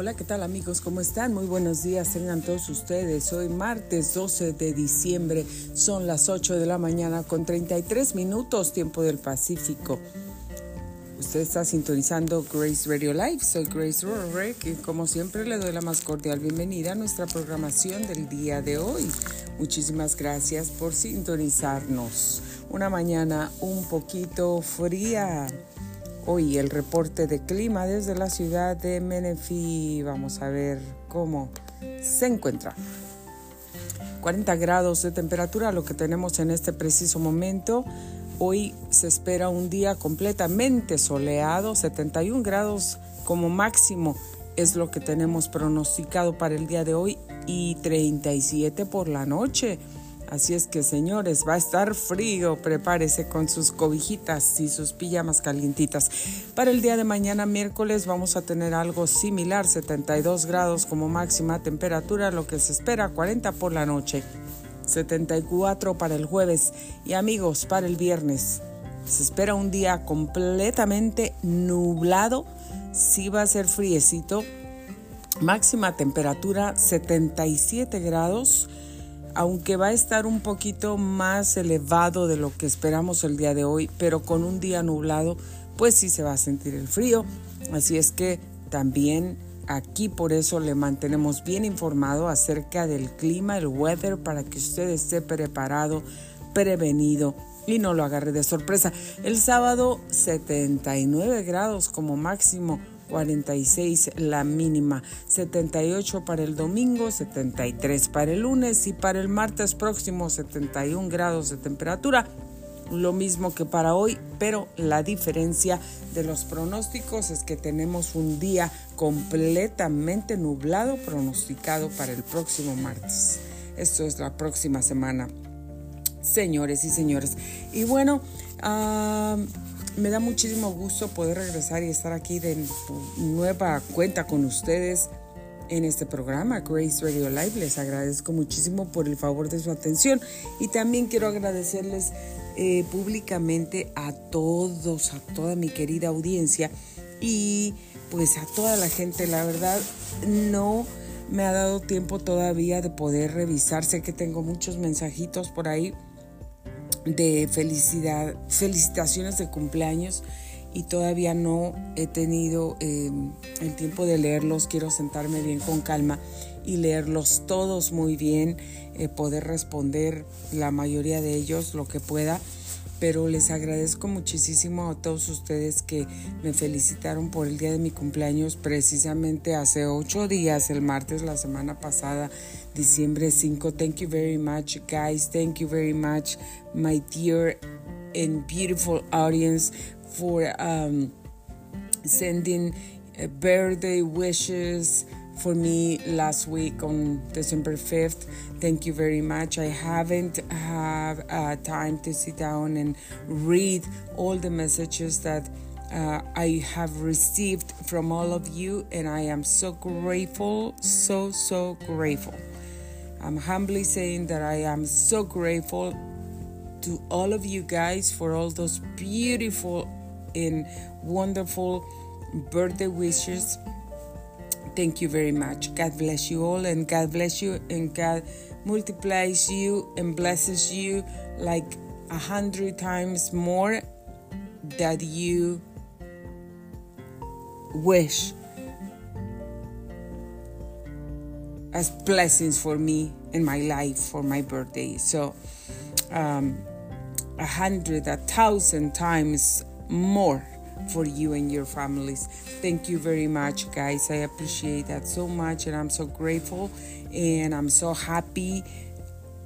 Hola, ¿qué tal amigos? ¿Cómo están? Muy buenos días, tengan todos ustedes. Hoy martes 12 de diciembre, son las 8 de la mañana con 33 minutos, tiempo del Pacífico. Usted está sintonizando Grace Radio Live. Soy Grace Rorek y como siempre le doy la más cordial bienvenida a nuestra programación del día de hoy. Muchísimas gracias por sintonizarnos. Una mañana un poquito fría. Hoy el reporte de clima desde la ciudad de Menifee. Vamos a ver cómo se encuentra. 40 grados de temperatura, lo que tenemos en este preciso momento. Hoy se espera un día completamente soleado, 71 grados como máximo es lo que tenemos pronosticado para el día de hoy y 37 por la noche. Así es que señores, va a estar frío, prepárese con sus cobijitas y sus pijamas calientitas. Para el día de mañana miércoles vamos a tener algo similar, 72 grados como máxima temperatura, lo que se espera 40 por la noche. 74 para el jueves y amigos para el viernes. Se espera un día completamente nublado, sí va a ser friecito. Máxima temperatura 77 grados, aunque va a estar un poquito más elevado de lo que esperamos el día de hoy, pero con un día nublado, pues sí se va a sentir el frío. Así es que también Aquí por eso le mantenemos bien informado acerca del clima, el weather, para que usted esté preparado, prevenido y no lo agarre de sorpresa. El sábado 79 grados como máximo. 46 la mínima, 78 para el domingo, 73 para el lunes y para el martes próximo 71 grados de temperatura lo mismo que para hoy, pero la diferencia de los pronósticos es que tenemos un día completamente nublado pronosticado para el próximo martes. Esto es la próxima semana, señores y señores. Y bueno, me da muchísimo gusto poder regresar y estar aquí de nueva cuenta con ustedes en este programa, Grace Radio Live. Les agradezco muchísimo por el favor de su atención y también quiero agradecerles eh, públicamente a todos, a toda mi querida audiencia y pues a toda la gente. La verdad, no me ha dado tiempo todavía de poder revisar. Sé que tengo muchos mensajitos por ahí de felicidad, felicitaciones de cumpleaños y todavía no he tenido em, el tiempo de leerlos. Quiero sentarme bien con calma y leerlos todos muy bien, eh, poder responder la mayoría de ellos lo que pueda. Pero les agradezco muchísimo a todos ustedes que me felicitaron por el día de mi cumpleaños, precisamente hace ocho días, el martes, la semana pasada, diciembre 5. Thank you very much, guys. Thank you very much, my dear and beautiful audience for um, sending uh, birthday wishes for me last week on December 5th. Thank you very much. I haven't had uh, time to sit down and read all the messages that uh, I have received from all of you, and I am so grateful, so, so grateful. I'm humbly saying that I am so grateful to all of you guys for all those beautiful and wonderful birthday wishes. Thank you very much. God bless you all, and God bless you, and God multiplies you and blesses you like a hundred times more that you wish as blessings for me in my life for my birthday. So, um, a hundred, a thousand times more for you and your families. Thank you very much, guys. I appreciate that so much, and I'm so grateful and I'm so happy.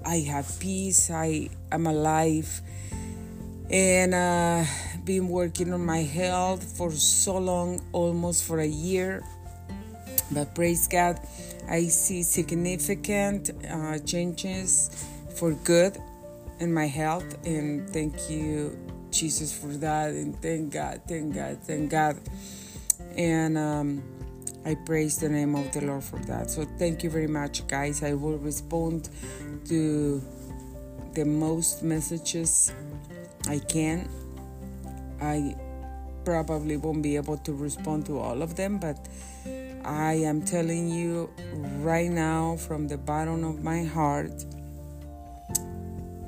I have peace. I am alive, and uh, been working on my health for so long, almost for a year. But praise God, I see significant uh, changes for good in my health, and thank you Jesus for that, and thank God, thank God, thank God. And um, I praise the name of the Lord for that. So thank you very much, guys. I will respond to the most messages I can. I probably won't be able to respond to all of them, but I am telling you right now from the bottom of my heart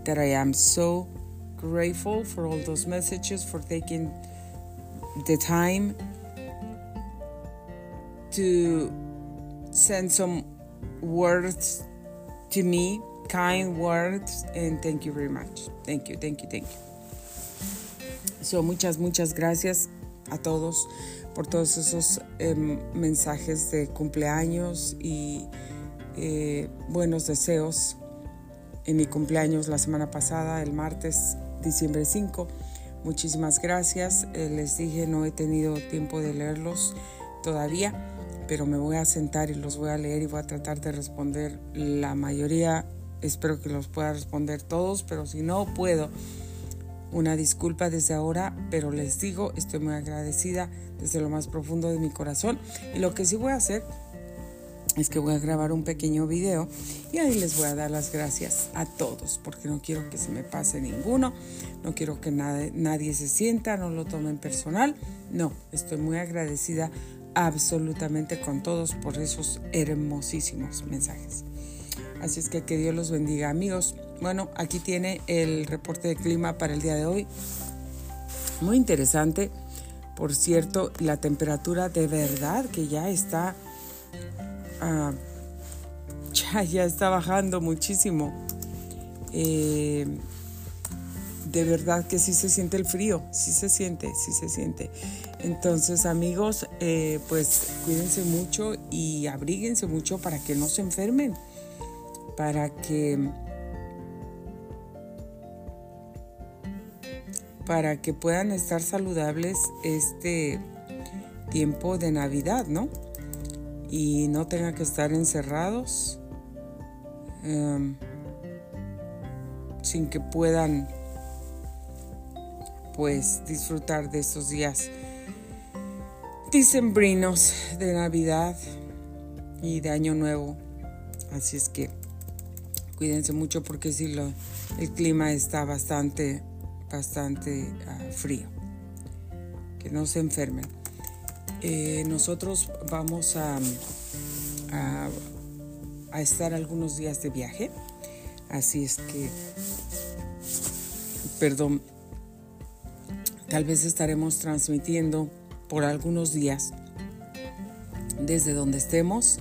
that I am so grateful for all those messages, for taking the time to send some words to me, kind words, and thank you very much. Thank you, thank you, thank you. So, muchas, muchas gracias a todos por todos esos eh, mensajes de cumpleaños y eh, buenos deseos en mi cumpleaños la semana pasada, el martes, diciembre 5. Muchísimas gracias. Eh, les dije, no he tenido tiempo de leerlos todavía, pero me voy a sentar y los voy a leer y voy a tratar de responder la mayoría. Espero que los pueda responder todos, pero si no puedo, una disculpa desde ahora, pero les digo, estoy muy agradecida desde lo más profundo de mi corazón. Y lo que sí voy a hacer es que voy a grabar un pequeño video y ahí les voy a dar las gracias a todos, porque no quiero que se me pase ninguno, no quiero que nadie, nadie se sienta, no lo tomen personal. No, estoy muy agradecida absolutamente con todos por esos hermosísimos mensajes. Así es que que Dios los bendiga amigos. Bueno, aquí tiene el reporte de clima para el día de hoy. Muy interesante. Por cierto, la temperatura de verdad que ya está... Ah, ya, está bajando muchísimo. Eh, de verdad que sí se siente el frío, sí se siente, sí se siente. Entonces amigos, eh, pues cuídense mucho y abríguense mucho para que no se enfermen, para que para que puedan estar saludables este tiempo de Navidad, ¿no? Y no tengan que estar encerrados em, sin que puedan pues disfrutar de estos días dicembrinos de Navidad y de Año Nuevo. Así es que cuídense mucho porque si lo, el clima está bastante bastante ah, frío. Que no se enfermen. Eh, nosotros vamos a, a, estar algunos días de viaje. Así es que, perdón, tal vez estaremos transmitiendo por algunos días desde donde estemos.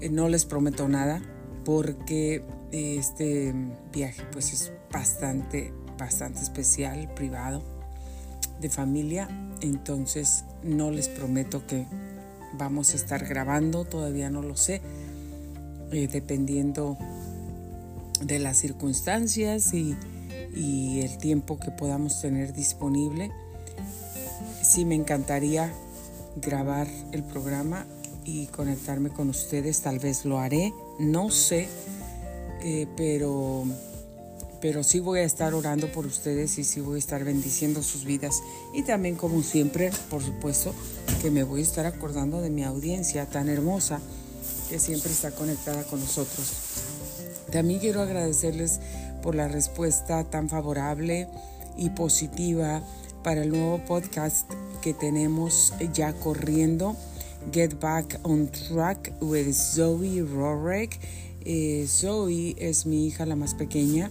Eh, no les prometo nada porque este viaje pues es bastante bastante especial, privado, de familia. Entonces no les prometo que vamos a estar grabando, todavía no lo sé, eh, dependiendo de las circunstancias y, el tiempo que podamos tener disponible. Sí me encantaría grabar el programa y conectarme con ustedes, tal vez lo haré, no sé, eh, pero pero sí voy a estar orando por ustedes y sí voy a estar bendiciendo sus vidas. Y también, como siempre, por supuesto, que me voy a estar acordando de mi audiencia tan hermosa que siempre está conectada con nosotros. También quiero agradecerles por la respuesta tan favorable y positiva para el nuevo podcast que tenemos ya corriendo, Get Back on Track with Zoe Rorek. Eh, Zoe es mi hija la más pequeña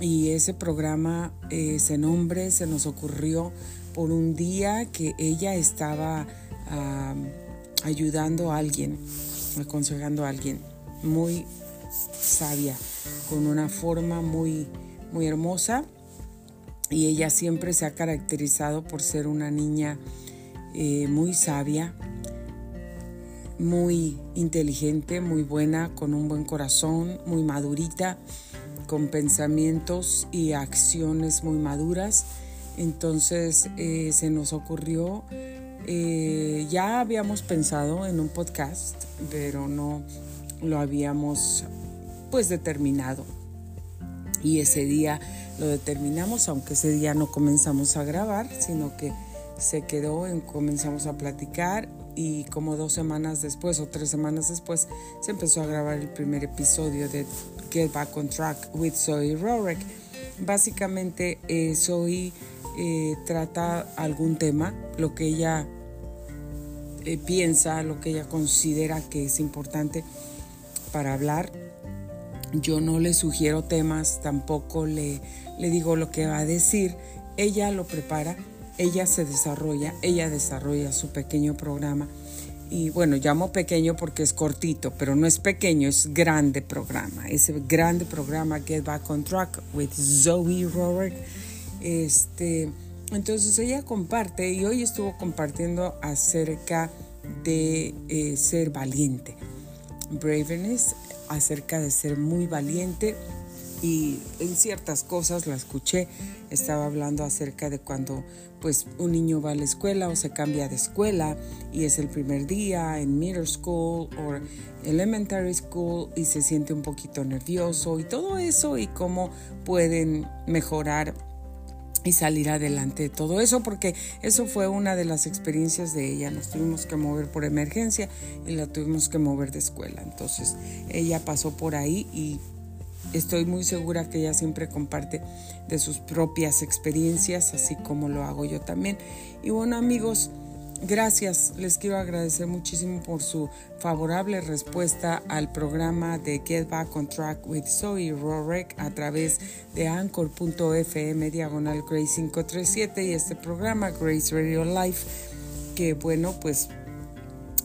y ese programa, ese nombre se nos ocurrió por un día que ella estaba ayudando a alguien, aconsejando a alguien, muy sabia, con una forma muy, muy hermosa. Y ella siempre se ha caracterizado por ser una niña eh, muy sabia, muy inteligente, muy buena, con un buen corazón, muy madurita con pensamientos y acciones muy maduras. Entonces eh, se nos ocurrió, eh, ya habíamos pensado en un podcast, pero no lo habíamos pues determinado. Y ese día lo determinamos, aunque ese día no comenzamos a grabar, sino que se quedó en comenzamos a platicar y como dos semanas después o tres semanas después se empezó a grabar el primer episodio de Get Back on Track with Zoe Rorek. Básicamente eh, Zoe eh, trata algún tema, lo que ella eh, piensa, lo que ella considera que es importante para hablar. Yo no le sugiero temas, tampoco le, le digo lo que va a decir. Ella lo prepara, ella se desarrolla, ella desarrolla su pequeño programa. Y bueno, llamo pequeño porque es cortito, pero no es pequeño, es grande programa. Ese grande programa Get Back on Track with Zoe Rorick. Este, entonces ella comparte y hoy estuvo compartiendo acerca de eh, ser valiente. Braveness, acerca de ser muy valiente y en ciertas cosas la escuché. Estaba hablando acerca de cuando pues un niño va a la escuela o se cambia de escuela y es el primer día en middle school o elementary school y se siente un poquito nervioso y todo eso y cómo pueden mejorar y salir adelante de todo eso, porque eso fue una de las experiencias de ella. Nos tuvimos que mover por emergencia y la tuvimos que mover de escuela. Entonces ella pasó por ahí y estoy muy segura que ella siempre comparte de sus propias experiencias, así como lo hago yo también. Y bueno amigos, Gracias, les quiero agradecer muchísimo por su favorable respuesta al programa de Get Back on Track with Zoe Rorek a través de anchor.fm diagonal Grace 537 y este programa Grace Radio Life que bueno pues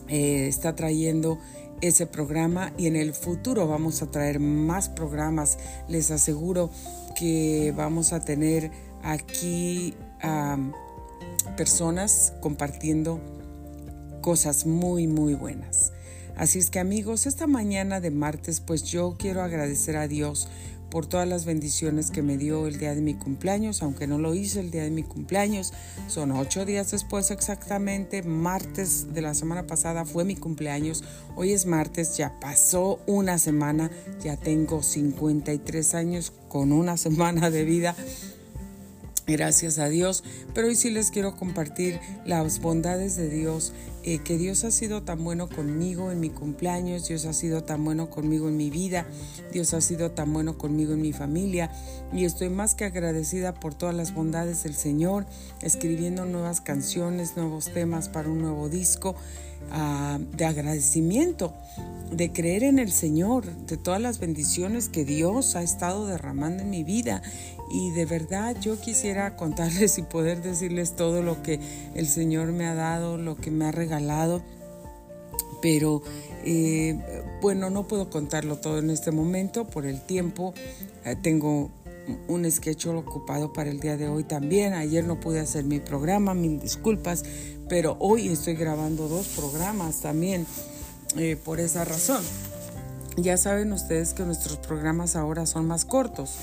eh, está trayendo ese programa y en el futuro vamos a traer más programas. Les aseguro que vamos a tener aquí personas compartiendo cosas muy, muy buenas. Así es que amigos, esta mañana de martes, pues yo quiero agradecer a Dios por todas las bendiciones que me dio el día de mi cumpleaños, aunque no lo hice el día de mi cumpleaños, son ocho días después exactamente, martes de la semana pasada fue mi cumpleaños, hoy es martes, ya pasó una semana, ya tengo 53 años con una semana de vida Gracias a Dios, pero hoy sí les quiero compartir las bondades de Dios, eh, que Dios ha sido tan bueno conmigo en mi cumpleaños, Dios ha sido tan bueno conmigo en mi vida, Dios ha sido tan bueno conmigo en mi familia y estoy más que agradecida por todas las bondades del Señor, escribiendo nuevas canciones, nuevos temas para un nuevo disco ah, de agradecimiento de creer en el Señor, de todas las bendiciones que Dios ha estado derramando en mi vida. Y de verdad yo quisiera contarles y poder decirles todo lo que el Señor me ha dado, lo que me ha regalado. Pero eh, bueno, no puedo contarlo todo en este momento por el tiempo. Eh, tengo un sketch ocupado para el día de hoy también. Ayer no pude hacer mi programa, mil disculpas, pero hoy estoy grabando dos programas también. Eh, por esa razón. Ya saben ustedes que nuestros programas ahora son más cortos,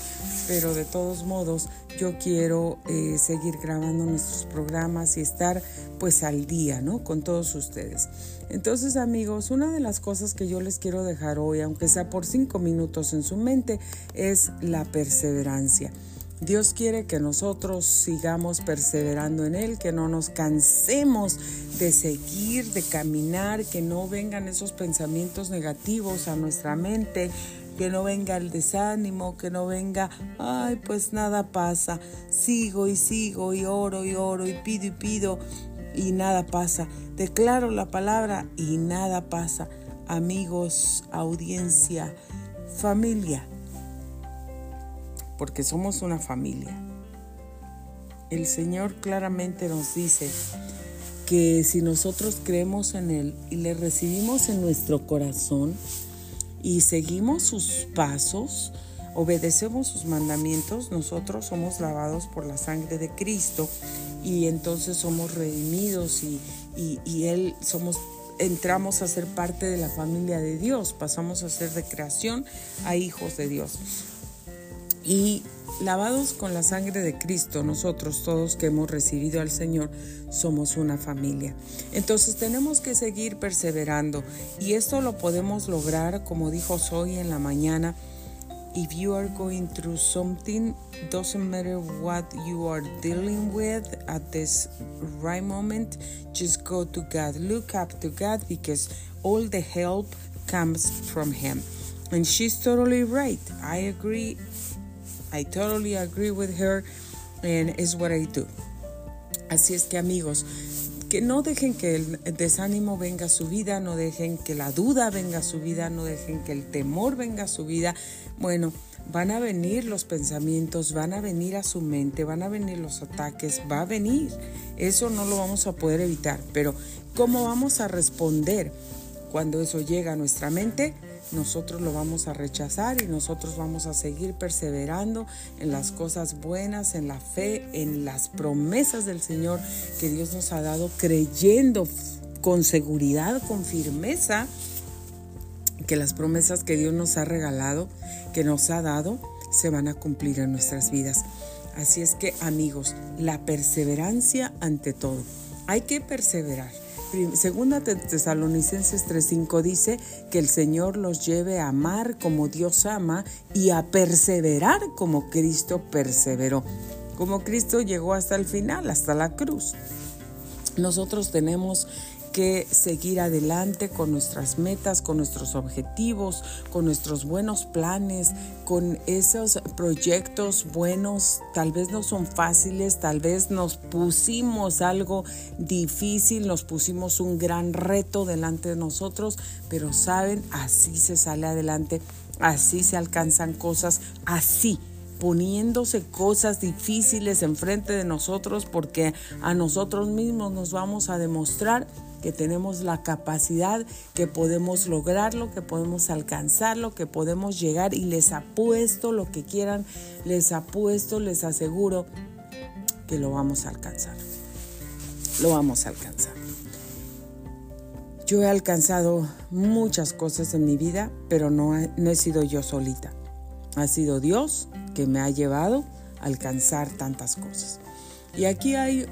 pero de todos modos yo quiero eh, seguir grabando nuestros programas y estar pues al día, ¿no? Con todos ustedes. Entonces amigos, una de las cosas que yo les quiero dejar hoy, aunque sea por cinco minutos en su mente, es la perseverancia. Dios quiere que nosotros sigamos perseverando en Él, que no nos cansemos de seguir, de caminar, que no vengan esos pensamientos negativos a nuestra mente, que no venga el desánimo, que no venga, ay, pues nada pasa, sigo y sigo y oro y oro y pido y pido y nada pasa. Declaro la palabra y nada pasa. Amigos, audiencia, familia porque somos una familia. El Señor claramente nos dice que si nosotros creemos en Él y le recibimos en nuestro corazón y seguimos sus pasos, obedecemos sus mandamientos, nosotros somos lavados por la sangre de Cristo y entonces somos redimidos y, y Él somos entramos a ser parte de la familia de Dios, pasamos a ser de creación a hijos de Dios. Y lavados con la sangre de Cristo, nosotros todos que hemos recibido al Señor, somos una familia. Entonces tenemos que seguir perseverando y esto lo podemos lograr, como dijo Zoe en la mañana. If you are going through something, doesn't matter what you are dealing with at this right moment, just go to God. Look up to God because all the help comes from Him. And she's totally right. I agree I totally agree with her and it's what I do. Así es que amigos, que no dejen que el desánimo venga a su vida, no dejen que la duda venga a su vida, no dejen que el temor venga a su vida. Bueno, van a venir los pensamientos, van a venir a su mente, van a venir los ataques, va a venir. Eso no lo vamos a poder evitar, pero ¿cómo vamos a responder cuando eso llega a nuestra mente? Nosotros lo vamos a rechazar y nosotros vamos a seguir perseverando en las cosas buenas, en la fe, en las promesas del Señor que Dios nos ha dado, creyendo con seguridad, con firmeza, que las promesas que Dios nos ha regalado, que nos ha dado, se van a cumplir en nuestras vidas. Así es que amigos, la perseverancia ante todo. Hay que perseverar. Segunda Tesalonicenses 3:5 dice que el Señor los lleve a amar como Dios ama y a perseverar como Cristo perseveró. Como Cristo llegó hasta el final, hasta la cruz. Nosotros tenemos que seguir adelante con nuestras metas, con nuestros objetivos, con nuestros buenos planes, con esos proyectos buenos. Tal vez no son fáciles, tal vez nos pusimos algo difícil, nos pusimos un gran reto delante de nosotros, pero saben, así se sale adelante, así se alcanzan cosas, así poniéndose cosas difíciles enfrente de nosotros porque a nosotros mismos nos vamos a demostrar que tenemos la capacidad, que podemos lograrlo, que podemos alcanzarlo, que podemos llegar y les apuesto lo que quieran, les apuesto, les aseguro que lo vamos a alcanzar. Lo vamos a alcanzar. Yo he alcanzado muchas cosas en mi vida, pero no, no he sido yo solita. Ha sido Dios que me ha llevado a alcanzar tantas cosas. Y aquí hay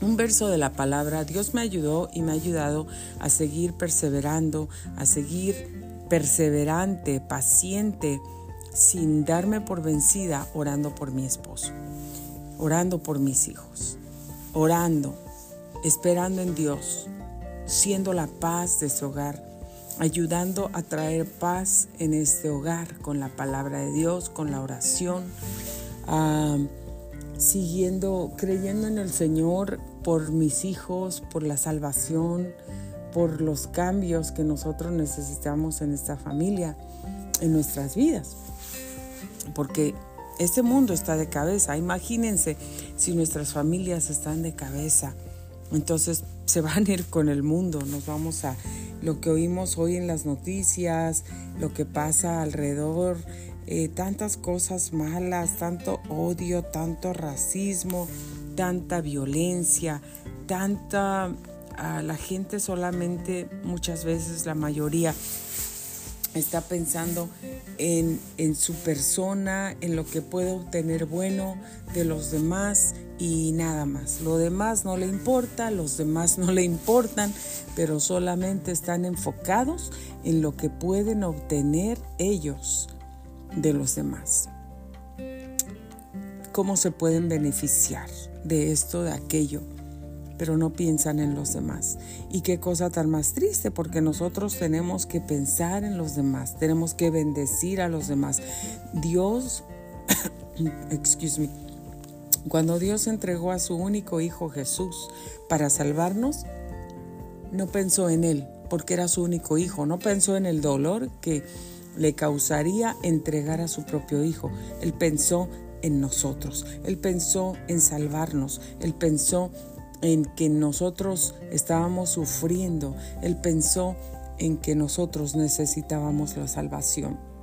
un verso de la palabra, Dios me ayudó y me ha ayudado a seguir perseverando, a seguir perseverante, paciente, sin darme por vencida, orando por mi esposo, orando por mis hijos, orando, esperando en Dios, siendo la paz de su hogar, ayudando a traer paz en este hogar con la palabra de Dios, con la oración. Ah, siguiendo, creyendo en el Señor por mis hijos, por la salvación, por los cambios que nosotros necesitamos en esta familia, en nuestras vidas. Porque este mundo está de cabeza. Imagínense si nuestras familias están de cabeza. Entonces se van a ir con el mundo. Nos vamos a lo que oímos hoy en las noticias, lo que pasa alrededor eh, tantas cosas malas, tanto odio, tanto racismo, tanta violencia, tanta... la gente solamente, muchas veces la mayoría, está pensando en, en, su persona, en lo que puede obtener bueno de los demás y nada más. Lo demás no le importa, los demás no le importan, pero solamente están enfocados en lo que pueden obtener ellos de los demás. ¿Cómo se pueden beneficiar de esto, de aquello? Pero no piensan en los demás. Y qué cosa tan más triste, porque nosotros tenemos que pensar en los demás, tenemos que bendecir a los demás. Dios, excuse me, cuando Dios entregó a su único Hijo Jesús para salvarnos, no pensó en Él, porque era su único Hijo, no pensó en el dolor que le causaría entregar a su propio hijo. Él pensó en nosotros, él pensó en salvarnos, él pensó en que nosotros estábamos sufriendo, él pensó en que nosotros necesitábamos la salvación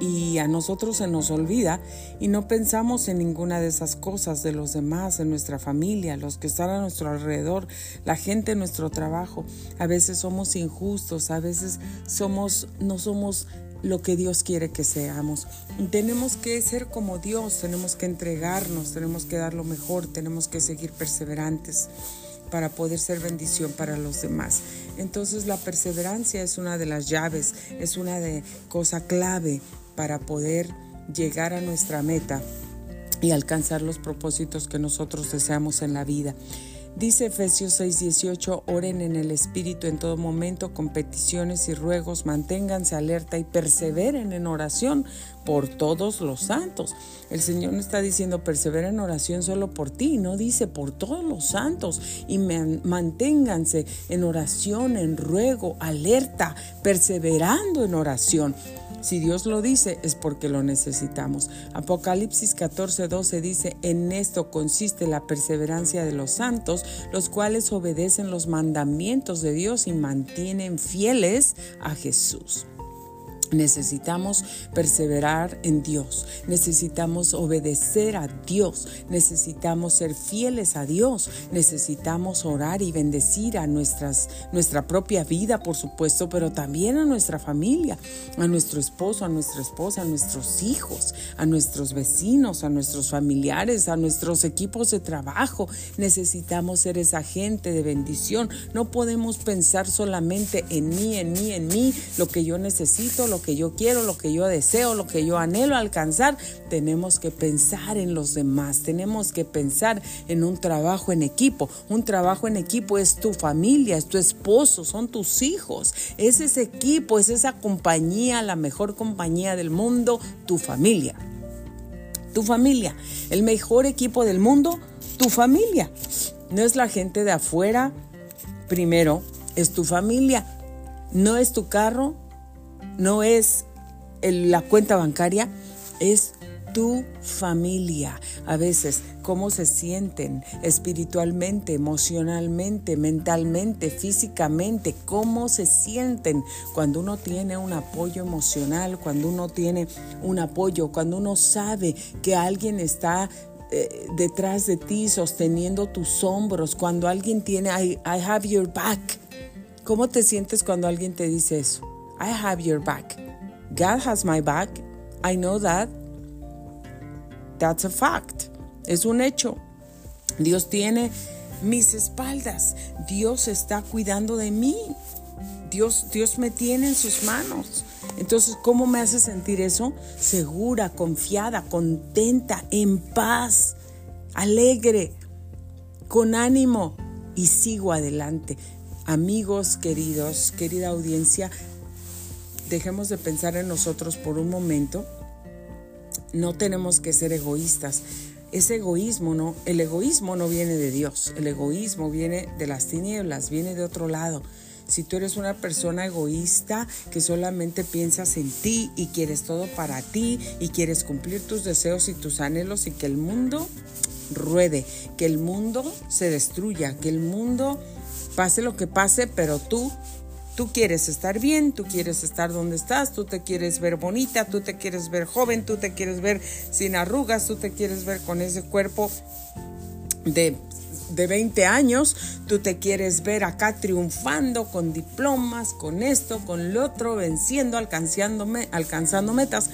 y a nosotros se nos olvida y no pensamos en ninguna de esas cosas de los demás, en nuestra familia, los que están a nuestro alrededor, la gente en nuestro trabajo. A veces somos injustos, a veces somos no somos lo que Dios quiere que seamos. Tenemos que ser como Dios, tenemos que entregarnos, tenemos que dar lo mejor, tenemos que seguir perseverantes para poder ser bendición para los demás. Entonces la perseverancia es una de las llaves, es una de cosa clave para poder llegar a nuestra meta y alcanzar los propósitos que nosotros deseamos en la vida. Dice Efesios 6:18, oren en el Espíritu en todo momento con peticiones y ruegos, manténganse alerta y perseveren en oración por todos los santos. El Señor no está diciendo persevera en oración solo por ti, no dice por todos los santos y manténganse en oración, en ruego, alerta, perseverando en oración. Si Dios lo dice es porque lo necesitamos. Apocalipsis 14, 12 dice, en esto consiste la perseverancia de los santos, los cuales obedecen los mandamientos de Dios y mantienen fieles a Jesús. Necesitamos perseverar en Dios, necesitamos obedecer a Dios, necesitamos ser fieles a Dios, necesitamos orar y bendecir a nuestras, nuestra propia vida, por supuesto, pero también a nuestra familia, a nuestro esposo, a nuestra esposa, a nuestros hijos, a nuestros vecinos, a nuestros familiares, a nuestros equipos de trabajo. Necesitamos ser esa gente de bendición. No podemos pensar solamente en mí, en mí, en mí, lo que yo necesito, lo que yo quiero, lo que yo deseo, lo que yo anhelo alcanzar, tenemos que pensar en los demás, tenemos que pensar en un trabajo en equipo. Un trabajo en equipo es tu familia, es tu esposo, son tus hijos, es ese equipo, es esa compañía, la mejor compañía del mundo, tu familia. Tu familia, el mejor equipo del mundo, tu familia. No es la gente de afuera, primero, es tu familia. No es tu carro, no es la cuenta bancaria, es tu familia. A veces, cómo se sienten espiritualmente, emocionalmente, mentalmente, físicamente, cómo se sienten cuando uno tiene un apoyo emocional, cuando uno tiene un apoyo, cuando uno sabe que alguien está eh, detrás de ti sosteniendo tus hombros, cuando alguien tiene, I have your back. ¿Cómo te sientes cuando alguien te dice eso? I have your back. God has my back. I know that. That's a fact. Es un hecho. Dios tiene mis espaldas. Dios está cuidando de mí. Dios, Dios me tiene en sus manos. Entonces, ¿cómo me hace sentir eso? Segura, confiada, contenta, en paz, alegre, con ánimo y sigo adelante. Amigos queridos, querida audiencia, dejemos de pensar en nosotros por un momento. No tenemos que ser egoístas. Ese egoísmo, ¿no? El egoísmo no viene de Dios. El egoísmo viene de las tinieblas, viene de otro lado. Si tú eres una persona egoísta que solamente piensas en ti y quieres todo para ti y quieres cumplir tus deseos y tus anhelos y que el mundo ruede, que el mundo se destruya, que el mundo pase lo que pase, pero tú Tú quieres estar bien, tú quieres estar donde estás, tú te quieres ver bonita, tú te quieres ver joven, tú te quieres ver sin arrugas, tú te quieres ver con ese cuerpo de, de 20 años, tú te quieres ver acá triunfando con diplomas, con esto, con lo otro, venciendo, alcanzándome, alcanzando metas.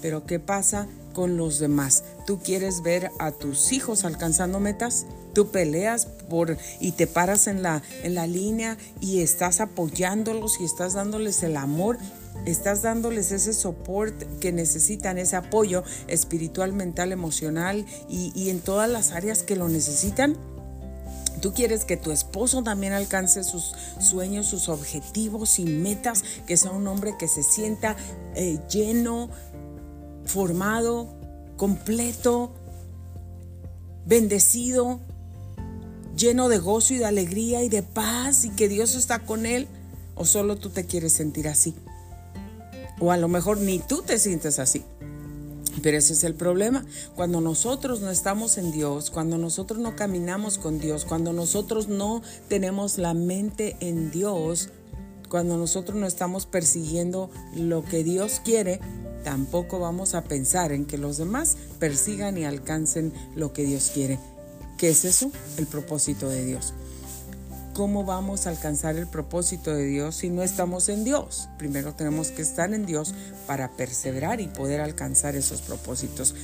Pero ¿qué pasa con los demás? ¿Tú quieres ver a tus hijos alcanzando metas? Tú peleas por y te paras en la, en la línea y estás apoyándolos y estás dándoles el amor estás dándoles ese soporte que necesitan, ese apoyo espiritual, mental, emocional y, y, en todas las áreas que lo necesitan. Tú quieres que tu esposo también alcance sus sueños, sus objetivos y metas, que sea un hombre que se sienta eh, lleno, formado, completo, bendecido, lleno de gozo y de alegría y de paz y que Dios está con él? ¿O solo tú te quieres sentir así? O a lo mejor ni tú te sientes así. Pero ese es el problema. Cuando nosotros no estamos en Dios, cuando nosotros no caminamos con Dios, cuando nosotros no tenemos la mente en Dios, cuando nosotros no estamos persiguiendo lo que Dios quiere, tampoco vamos a pensar en que los demás persigan y alcancen lo que Dios quiere. ¿Qué es eso? El propósito de Dios. ¿Cómo vamos a alcanzar el propósito de Dios si no estamos en Dios? Primero tenemos que estar en Dios para perseverar y poder alcanzar esos propósitos.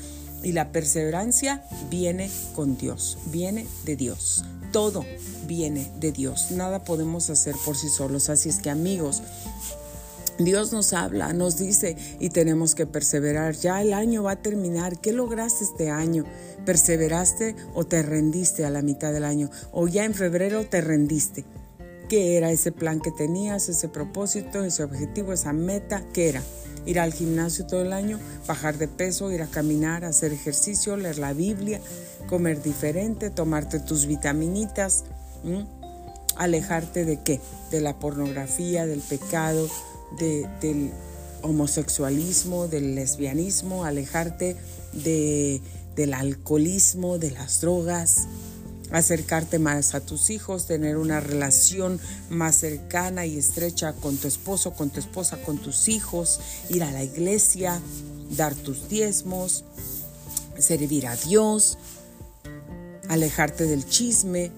Y la perseverancia viene con Dios, viene de Dios. Todo viene de Dios. Nada podemos hacer por sí solos. Así es que amigos, Dios nos habla, nos dice y tenemos que perseverar. Ya el año va a terminar. ¿Qué lograste este año? ¿Perseveraste o te rendiste a la mitad del año? ¿O ya en febrero te rendiste? ¿Qué era ese plan que tenías, ese propósito, ese objetivo, esa meta? ¿Qué era? Ir al gimnasio todo el año, bajar de peso, ir a caminar, hacer ejercicio, leer la Biblia, comer diferente, tomarte tus vitaminitas, alejarte de qué? De la pornografía, del pecado, del homosexualismo, del lesbianismo, alejarte de, del alcoholismo, de las drogas, acercarte más a tus hijos, tener una relación más cercana y estrecha con tu esposo, con tu esposa, con tus hijos, ir a la iglesia, dar tus diezmos, servir a Dios, alejarte del chisme,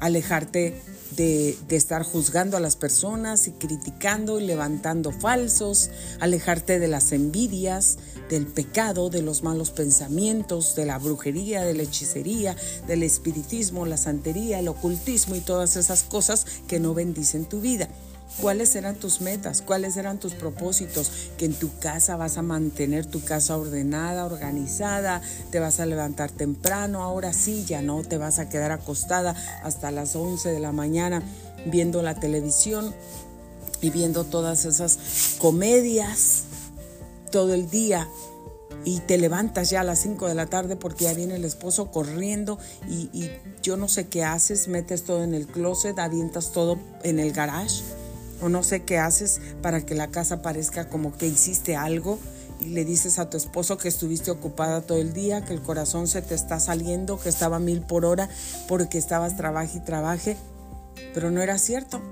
alejarte de, estar juzgando a las personas y criticando y levantando falsos, alejarte de las envidias, del pecado, de los malos pensamientos, de la brujería, de la hechicería, del espiritismo, la santería, el ocultismo y todas esas cosas que no bendicen tu vida. ¿Cuáles eran tus metas? ¿Cuáles eran tus propósitos? Que en tu casa vas a mantener tu casa ordenada, organizada, te vas a levantar temprano, ahora sí, ya no te vas a quedar acostada hasta las 11 de la mañana viendo la televisión y viendo todas esas comedias todo el día y te levantas ya a las 5 de la tarde porque ya viene el esposo corriendo y, yo no sé qué haces, metes todo en el closet, avientas todo en el garage o no sé qué haces para que la casa parezca como que hiciste algo y le dices a tu esposo que estuviste ocupada todo el día, que el corazón se te está saliendo, que estaba mil por hora porque estabas trabaje y trabaje, pero no era cierto.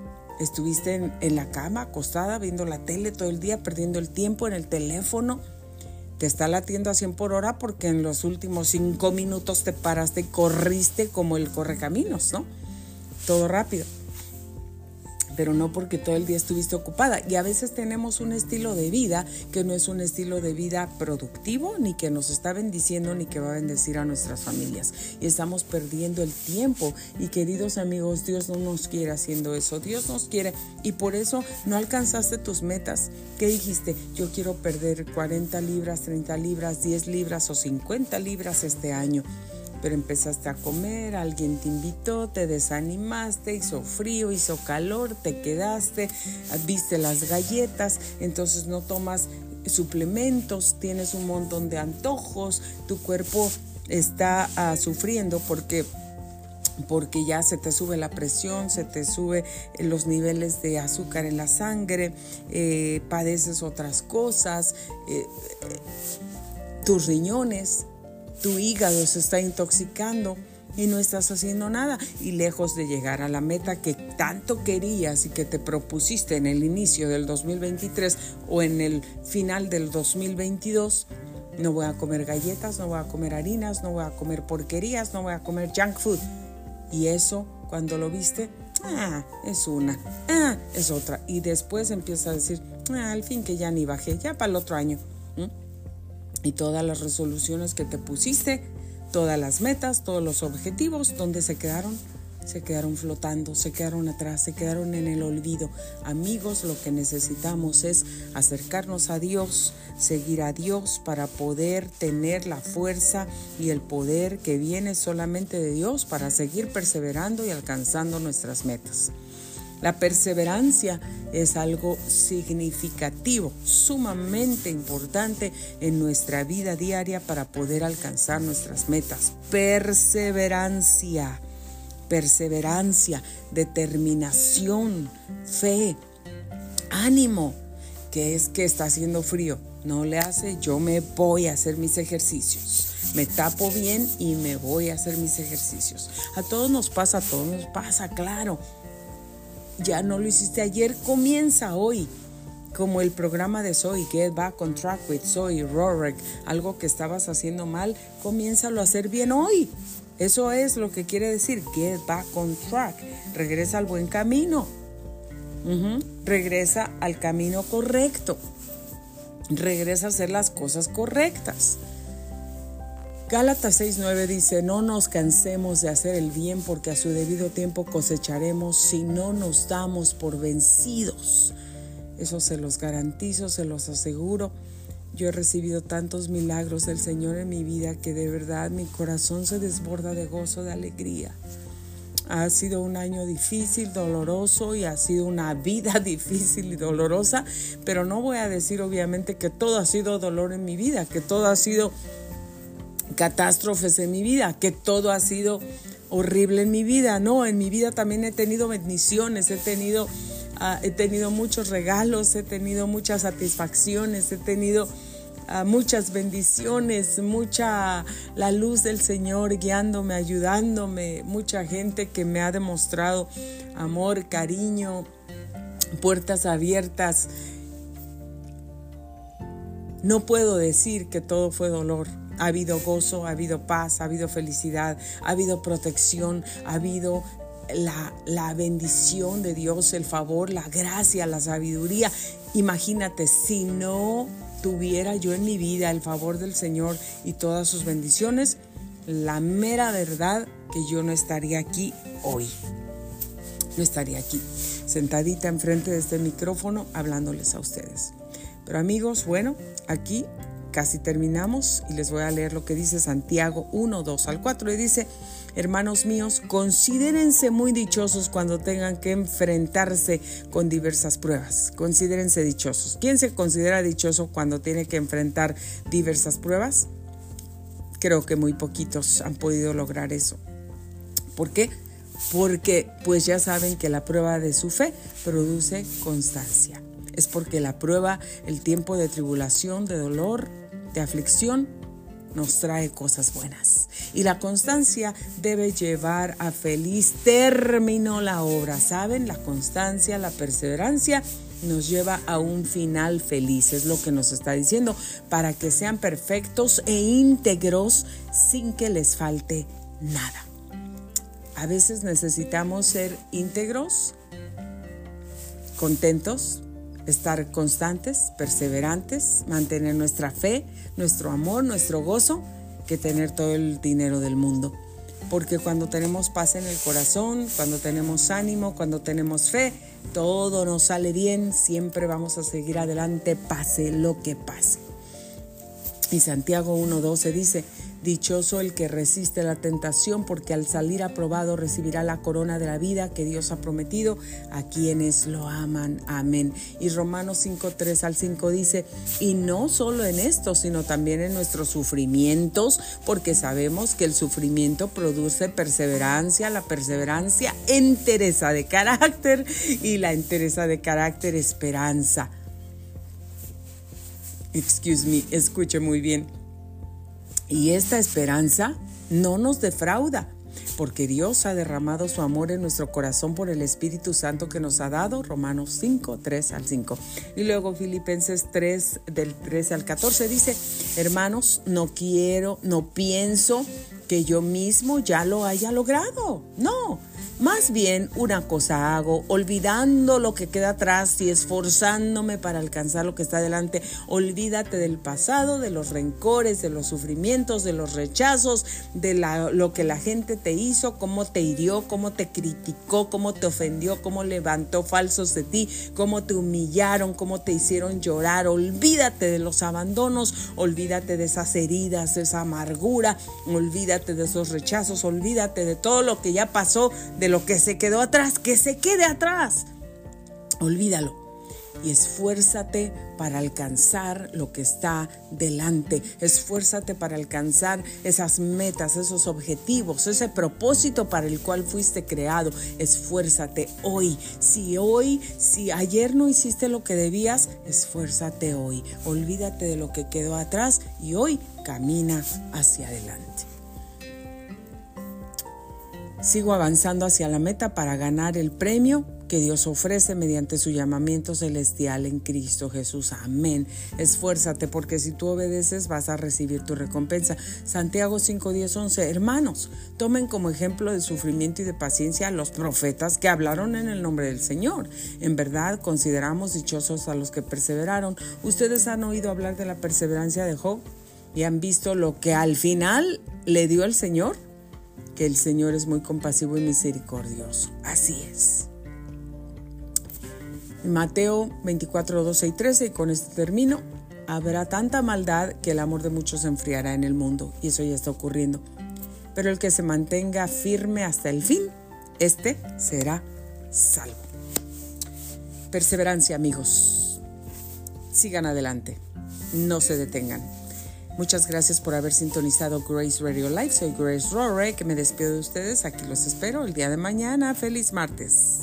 Estuviste en, en la cama acostada viendo la tele todo el día, perdiendo el tiempo en el teléfono. Te está latiendo a 100 por hora porque en los últimos cinco minutos te paraste y corriste como el correcaminos, ¿no? Todo rápido pero no porque todo el día estuviste ocupada. Y a veces tenemos un estilo de vida que no es un estilo de vida productivo, ni que nos está bendiciendo, ni que va a bendecir a nuestras familias. Y estamos perdiendo el tiempo. Y queridos amigos, Dios no nos quiere haciendo eso. Dios nos quiere. Y por eso no alcanzaste tus metas. ¿Qué dijiste? Yo quiero perder 40 libras, 30 libras, 10 libras o 50 libras este año pero empezaste a comer, alguien te invitó, te desanimaste, hizo frío, hizo calor, te quedaste, viste las galletas, entonces no tomas suplementos, tienes un montón de antojos, tu cuerpo está ah, sufriendo porque porque ya se te sube la presión, se te sube los niveles de azúcar en la sangre, eh, padeces otras cosas, eh, eh, tus riñones tu hígado se está intoxicando y no estás haciendo nada. Y lejos de llegar a la meta que tanto querías y que te propusiste en el inicio del 2023 o en el final del 2022, no voy a comer galletas, no voy a comer harinas, no voy a comer porquerías, no voy a comer junk food. Y eso, cuando lo viste, ah, es una, ah, es otra. Y después empieza a decir, ah, al fin que ya ni bajé, ya para el otro año y todas las resoluciones que te pusiste, todas las metas, todos los objetivos, ¿dónde se quedaron? Se quedaron flotando, se quedaron atrás, se quedaron en el olvido. Amigos, lo que necesitamos es acercarnos a Dios, seguir a Dios para poder tener la fuerza y el poder que viene solamente de Dios para seguir perseverando y alcanzando nuestras metas. La perseverancia es algo significativo, sumamente importante en nuestra vida diaria para poder alcanzar nuestras metas. Perseverancia, perseverancia, determinación, fe, ánimo, que es que está haciendo frío. No le hace, yo me voy a hacer mis ejercicios. Me tapo bien y me voy a hacer mis ejercicios. A todos nos pasa, a todos nos pasa, claro ya no lo hiciste ayer, comienza hoy. Como el programa de Soy, Get Back on Track with Soy, Rorek, algo que estabas haciendo mal, comiénzalo a hacer bien hoy. Eso es lo que quiere decir Get Back on Track. Regresa al buen camino. Regresa al camino correcto. Regresa a hacer las cosas correctas. Gálatas 6:9 dice, no nos cansemos de hacer el bien porque a su debido tiempo cosecharemos si no nos damos por vencidos. Eso se los garantizo, se los aseguro. Yo he recibido tantos milagros del Señor en mi vida que de verdad mi corazón se desborda de gozo, de alegría. Ha sido un año difícil, doloroso y ha sido una vida difícil y dolorosa, pero no voy a decir obviamente que todo ha sido dolor en mi vida, que todo ha sido catástrofes en mi vida, que todo ha sido horrible en mi vida. No, en mi vida también he tenido bendiciones, he tenido, ah, he tenido muchos regalos, he tenido muchas satisfacciones, he tenido ah, muchas bendiciones, mucha la luz del Señor guiándome, ayudándome, mucha gente que me ha demostrado amor, cariño, puertas abiertas. No puedo decir que todo fue dolor. Ha habido gozo, ha habido paz, ha habido felicidad, ha habido protección, ha habido la, la, bendición de Dios, el favor, la gracia, la sabiduría. Imagínate, si no tuviera yo en mi vida el favor del Señor y todas sus bendiciones, la mera verdad que yo no estaría aquí hoy. No estaría aquí, sentadita enfrente de este micrófono hablándoles a ustedes. Pero amigos, bueno, aquí casi terminamos y les voy a leer lo que dice Santiago 1, 2 al 4 y dice, hermanos míos, considérense muy dichosos cuando tengan que enfrentarse con diversas pruebas. Considérense dichosos. ¿Quién se considera dichoso cuando tiene que enfrentar diversas pruebas? Creo que muy poquitos han podido lograr eso. ¿Por qué? Porque pues ya saben que la prueba de su fe produce constancia es porque la prueba, el tiempo de tribulación, de dolor, de aflicción, nos trae cosas buenas. Y la constancia debe llevar a feliz término la obra. ¿Saben? La constancia, la perseverancia nos lleva a un final feliz, es lo que nos está diciendo, para que sean perfectos e íntegros sin que les falte nada. A veces necesitamos ser íntegros, contentos, estar constantes, perseverantes, mantener nuestra fe, nuestro amor, nuestro gozo, que tener todo el dinero del mundo. Porque cuando tenemos paz en el corazón, cuando tenemos ánimo, cuando tenemos fe, todo nos sale bien, siempre vamos a seguir adelante, pase lo que pase. Y Santiago 1.12 dice, Dichoso el que resiste la tentación, porque al salir aprobado recibirá la corona de la vida que Dios ha prometido a quienes lo aman. Amén. Y Romanos 5, 3 al 5 dice, y no solo en esto, sino también en nuestros sufrimientos, porque sabemos que el sufrimiento produce perseverancia, la perseverancia entereza de carácter y la entereza de carácter esperanza. Excuse me, escuche muy bien. Y esta esperanza no nos defrauda, porque Dios ha derramado su amor en nuestro corazón por el Espíritu Santo que nos ha dado, Romanos 5, 3 al 5. Y luego Filipenses 3, del 13 al 14 dice, hermanos, no quiero, no pienso que yo mismo ya lo haya logrado. No, más bien una cosa hago, olvidando lo que queda atrás y esforzándome para alcanzar lo que está delante. Olvídate del pasado, de los rencores, de los sufrimientos, de los rechazos, de lo que la gente te hizo, cómo te hirió, cómo te criticó, cómo te ofendió, cómo levantó falsos de ti, cómo te humillaron, cómo te hicieron llorar. Olvídate de los abandonos, olvídate de esas heridas, de esa amargura, olvídate de esos rechazos, olvídate de todo lo que ya pasó, lo que se quedó atrás, que se quede atrás. Olvídalo y esfuérzate para alcanzar lo que está delante. Esfuérzate para alcanzar esas metas, esos objetivos, ese propósito para el cual fuiste creado. Esfuérzate hoy. Si hoy, si ayer no hiciste lo que debías, esfuérzate hoy. Olvídate de lo que quedó atrás y hoy camina hacia adelante. Sigo avanzando hacia la meta para ganar el premio que Dios ofrece mediante su llamamiento celestial en Cristo Jesús. Amén. Esfuérzate porque si tú obedeces vas a recibir tu recompensa. Santiago 5, 10, 11. Hermanos, tomen como ejemplo de sufrimiento y de paciencia a los profetas que hablaron en el nombre del Señor. En verdad, consideramos dichosos a los que perseveraron. Ustedes han oído hablar de la perseverancia de Job y han visto lo que al final le dio el Señor que el Señor es muy compasivo y misericordioso. Así es. Mateo 24, 12 y 13, y con este termino, habrá tanta maldad que el amor de muchos se enfriará en el mundo, y eso ya está ocurriendo. Pero el que se mantenga firme hasta el fin, este será salvo. Perseverancia, amigos. Sigan adelante. No se detengan. Muchas gracias por haber sintonizado Grace Radio Live. Soy Grace Rore, que me despido de ustedes. Aquí los espero el día de mañana. Feliz martes.